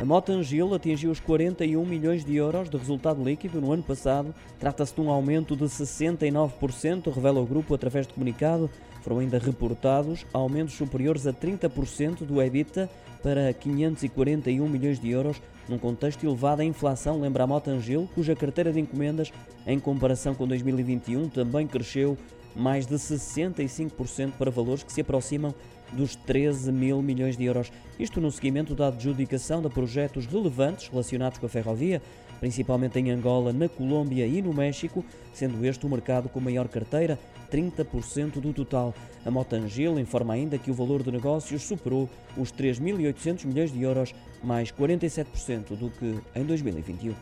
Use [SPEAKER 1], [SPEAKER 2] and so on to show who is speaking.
[SPEAKER 1] A Motangil atingiu os 41 milhões de euros de resultado líquido no ano passado. Trata-se de um aumento de 69%, revela o grupo através de comunicado. Foram ainda reportados aumentos superiores a 30% do EBITDA para 541 milhões de euros, num contexto elevado à inflação, lembra a Motangil, cuja carteira de encomendas, em comparação com 2021, também cresceu mais de 65% para valores que se aproximam dos 13 mil milhões de euros. Isto no seguimento da adjudicação de projetos relevantes relacionados com a ferrovia, principalmente em Angola, na Colômbia e no México, sendo este o mercado com maior carteira, 30% do total. A Motangil informa ainda que o valor de negócios superou os 3.800 milhões de euros, mais 47% do que em 2021.